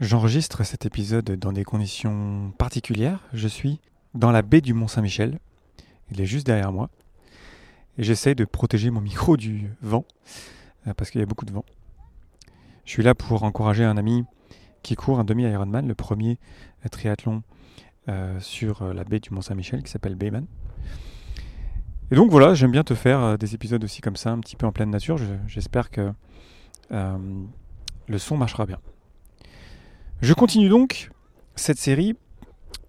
J'enregistre cet épisode dans des conditions particulières. Je suis dans la baie du Mont-Saint-Michel. Il est juste derrière moi. Et j'essaie de protéger mon micro du vent, euh, parce qu'il y a beaucoup de vent. Je suis là pour encourager un ami qui court un demi-Ironman, le premier triathlon euh, sur euh, la baie du Mont-Saint-Michel, qui s'appelle Bayman. Et donc voilà, j'aime bien te faire des épisodes aussi comme ça, un petit peu en pleine nature. J'espère que le son marchera bien. Je continue donc cette série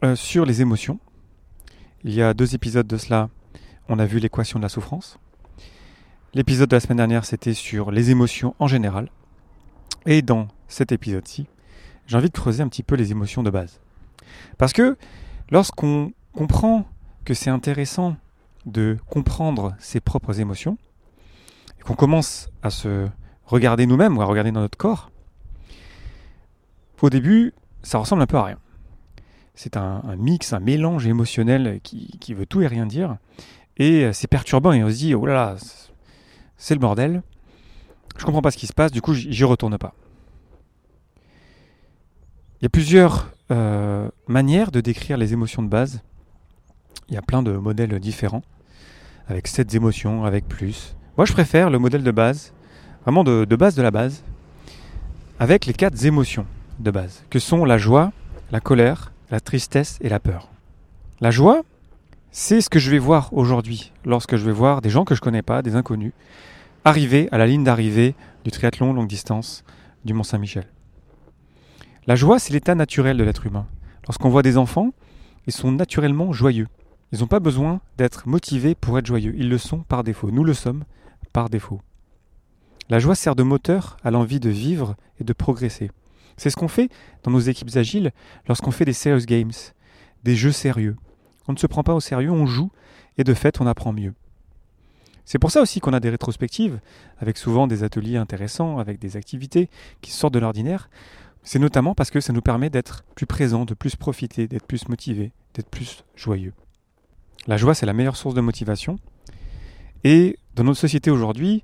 euh, sur les émotions. Il y a deux épisodes de cela. On a vu l'équation de la souffrance. L'épisode de la semaine dernière, c'était sur les émotions en général. Et dans cet épisode-ci, j'ai envie de creuser un petit peu les émotions de base. Parce que lorsqu'on comprend que c'est intéressant de comprendre ses propres émotions, et qu'on commence à se regarder nous-mêmes ou à regarder dans notre corps, au début, ça ressemble un peu à rien. C'est un, mix, un mélange émotionnel qui, veut tout et rien dire. Et euh, c'est perturbant et on se dit, oh là là, c'est le bordel. Je comprends pas ce qui se passe, du coup, j'y retourne pas. Il y a plusieurs euh, manières de décrire les émotions de base. Il y a plein de modèles différents, avec sept émotions, avec plus. Moi, je préfère le modèle de base, vraiment de base de la base, avec les quatre émotions de base, que sont la joie, la colère, la tristesse et la peur. La joie, c'est ce que je vais voir aujourd'hui lorsque je vais voir des gens que je connais pas, des inconnus, arriver à la ligne d'arrivée du triathlon longue distance du Mont Saint-Michel. La joie, c'est l'état naturel de l'être humain. Lorsqu'on voit des enfants, ils sont naturellement joyeux. Ils n'ont pas besoin d'être motivés pour être joyeux. Ils le sont par défaut. Nous le sommes par défaut. La joie sert de moteur à l'envie de vivre et de progresser. C'est ce qu'on fait dans nos équipes agiles lorsqu'on fait des serious games, des jeux sérieux. On ne se prend pas au sérieux, on joue et de fait on apprend mieux. C'est pour ça aussi qu'on a des rétrospectives, avec souvent des ateliers intéressants, avec des activités qui sortent de l'ordinaire. C'est notamment parce que ça nous permet d'être plus présents, de plus profiter, d'être plus motivés, d'être plus joyeux. La joie, c'est la meilleure source de motivation. Et dans notre société aujourd'hui,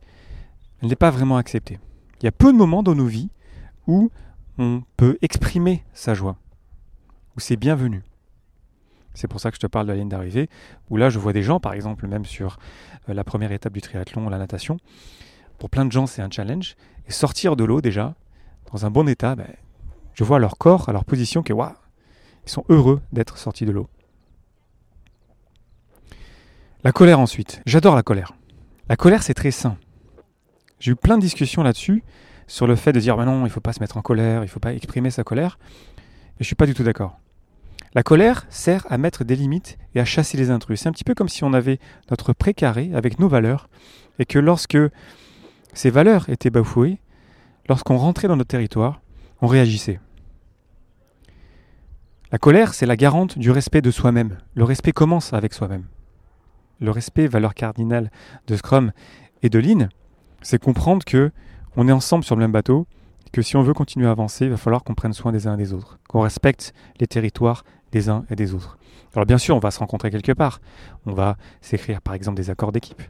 elle n'est pas vraiment acceptée. Il y a peu de moments dans nos vies où on peut exprimer sa joie, où c'est bienvenu. C'est pour ça que je te parle de la ligne d'arrivée, où là je vois des gens, par exemple même sur euh, la première étape du triathlon, la natation, pour plein de gens c'est un challenge, et sortir de l'eau déjà, dans un bon état, ben, je vois leur corps, à leur position, que waouh, ils sont heureux d'être sortis de l'eau. La colère ensuite, j'adore la colère. La colère c'est très sain. J'ai eu plein de discussions là-dessus, sur le fait de dire bah non, il ne faut pas se mettre en colère, il ne faut pas exprimer sa colère. Je suis pas du tout d'accord. La colère sert à mettre des limites et à chasser les intrus. C'est un petit peu comme si on avait notre précaré avec nos valeurs et que lorsque ces valeurs étaient bafouées, lorsqu'on rentrait dans notre territoire, on réagissait. La colère, c'est la garante du respect de soi-même. Le respect commence avec soi-même. Le respect, valeur cardinale de Scrum et de Lean, c'est comprendre que on est ensemble sur le même bateau, que si on veut continuer à avancer, il va falloir qu'on prenne soin des uns et des autres, qu'on respecte les territoires des uns et des autres. Alors bien sûr, on va se rencontrer quelque part, on va s'écrire par exemple des accords d'équipe,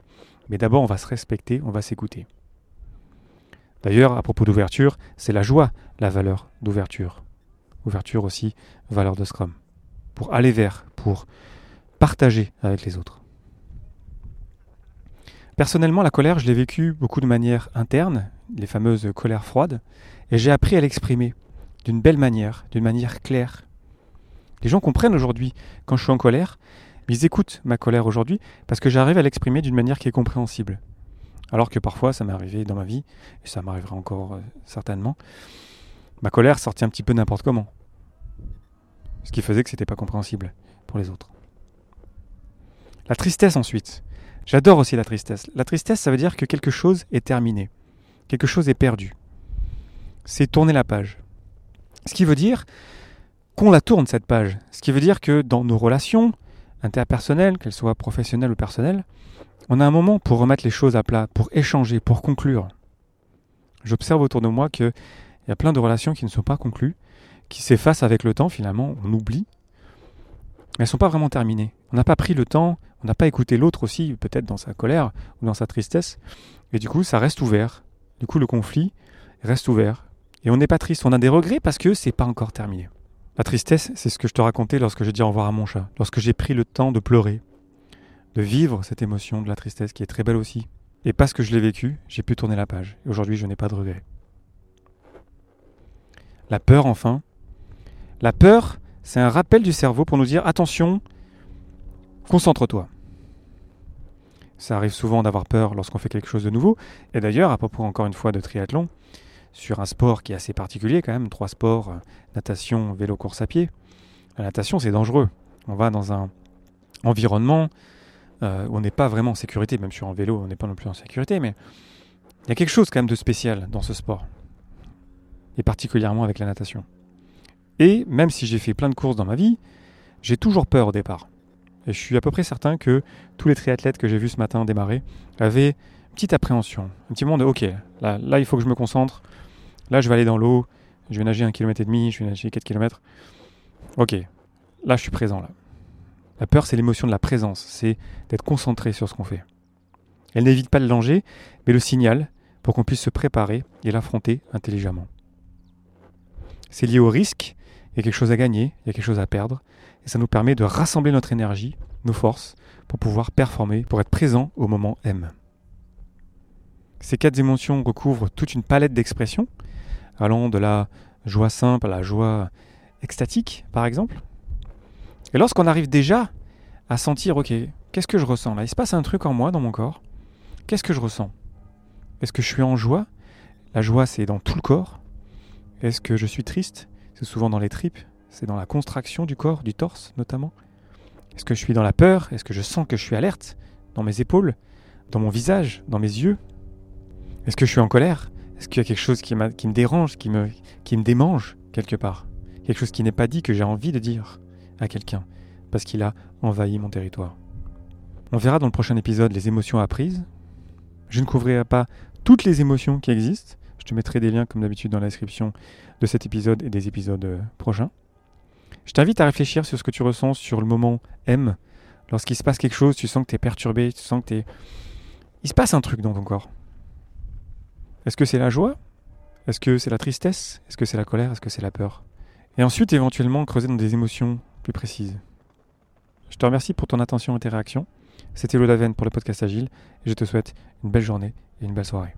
mais d'abord on va se respecter, on va s'écouter. D'ailleurs, à propos d'ouverture, c'est la joie, la valeur d'ouverture. Ouverture aussi, valeur de Scrum. Pour aller vers, pour partager avec les autres. Personnellement, la colère, je l'ai vécue beaucoup de manière interne, les fameuses colères froides, et j'ai appris à l'exprimer d'une belle manière, d'une manière claire. Les gens comprennent aujourd'hui quand je suis en colère, ils écoutent ma colère aujourd'hui parce que j'arrive à l'exprimer d'une manière qui est compréhensible. Alors que parfois, ça m'est arrivé dans ma vie, et ça m'arrivera encore euh, certainement, ma colère sortait un petit peu n'importe comment. Ce qui faisait que c'était pas compréhensible pour les autres. La tristesse ensuite. J'adore aussi la tristesse. La tristesse, ça veut dire que quelque chose est terminé. Quelque chose est perdu. C'est tourner la page. Ce qui veut dire qu'on la tourne, cette page. Ce qui veut dire que dans nos relations interpersonnelles, qu'elles soient professionnelles ou personnelles, on a un moment pour remettre les choses à plat, pour échanger, pour conclure. J'observe autour de moi qu'il y a plein de relations qui ne sont pas conclues, qui s'effacent avec le temps finalement, on oublie, mais elles ne sont pas vraiment terminées. On n'a pas pris le temps, on n'a pas écouté l'autre aussi, peut-être dans sa colère ou dans sa tristesse, et du coup ça reste ouvert. Du coup le conflit reste ouvert. Et on n'est pas triste, on a des regrets parce que c'est pas encore terminé. La tristesse, c'est ce que je te racontais lorsque j'ai dit au revoir à mon chat, lorsque j'ai pris le temps de pleurer, de vivre cette émotion de la tristesse qui est très belle aussi. Et parce que je l'ai vécu, j'ai pu tourner la page. Et aujourd'hui, je n'ai pas de regrets. La peur, enfin. La peur, c'est un rappel du cerveau pour nous dire attention, concentre-toi. Ça arrive souvent d'avoir peur lorsqu'on fait quelque chose de nouveau. Et d'ailleurs, à propos encore une fois de triathlon, sur un sport qui est assez particulier quand même, trois sports, euh, natation, vélo, course à pied. La natation, c'est dangereux. On va dans un environnement euh, où on n'est pas vraiment en sécurité, même sur un vélo, on n'est pas non plus en sécurité, mais il y a quelque chose quand même de spécial dans ce sport, et particulièrement avec la natation. Et même si j'ai fait plein de courses dans ma vie, j'ai toujours peur au départ. Et je suis à peu près certain que tous les triathlètes que j'ai vus ce matin démarrer avaient une petite appréhension, un petit moment de ok, là, il faut que je me concentre, Là, je vais aller dans l'eau, je vais nager un kilomètre et demi, je vais nager 4 kilomètres. Ok, là, je suis présent. Là. La peur, c'est l'émotion de la présence, c'est d'être concentré sur ce qu'on fait. Elle n'évite pas le danger, mais le signal pour qu'on puisse se préparer et l'affronter intelligemment. C'est lié au risque, il y a quelque chose à gagner, il y a quelque chose à perdre, et ça nous permet de rassembler notre énergie, nos forces, pour pouvoir performer, pour être présent au moment M. Ces quatre émotions recouvrent toute une palette d'expressions, allant de la joie simple à la joie extatique, par exemple. Et lorsqu'on arrive déjà à sentir, ok, qu'est-ce que je ressens là? Il se passe un truc en moi, dans mon corps. Qu'est-ce que je ressens? Est-ce que je suis en joie? La joie, c'est dans tout le corps. Est-ce que je suis triste? C'est souvent dans les tripes. C'est dans la contraction du corps, du torse notamment. Est-ce que je suis dans la peur? Est-ce que je sens que je suis alerte? Dans mes épaules? Dans mon visage? Dans mes yeux? Est-ce que je suis en colère? Est-ce qu'il y a quelque chose qui, me dérange, qui me, qui me démange quelque part? Quelque chose qui n'est pas dit que j'ai envie de dire à quelqu'un parce qu'il a envahi mon territoire. On verra dans le prochain épisode les émotions apprises. Je ne couvrirai pas toutes les émotions qui existent. Je te mettrai des liens comme d'habitude dans la description de cet épisode et des épisodes euh, prochains. Je t'invite à réfléchir sur ce que tu ressens sur le moment M. Lorsqu'il se passe quelque chose, tu sens que tu es perturbé, tu sens que tu es... Il se passe un truc dans ton corps. Est-ce que c'est la joie? Est-ce que c'est la tristesse? Est-ce que c'est la colère? Est-ce que c'est la peur? Et ensuite, éventuellement, creuser dans des émotions plus précises. Je te remercie pour ton attention et tes réactions. C'était Lodaven pour le podcast Agile et je te souhaite une belle journée et une belle soirée.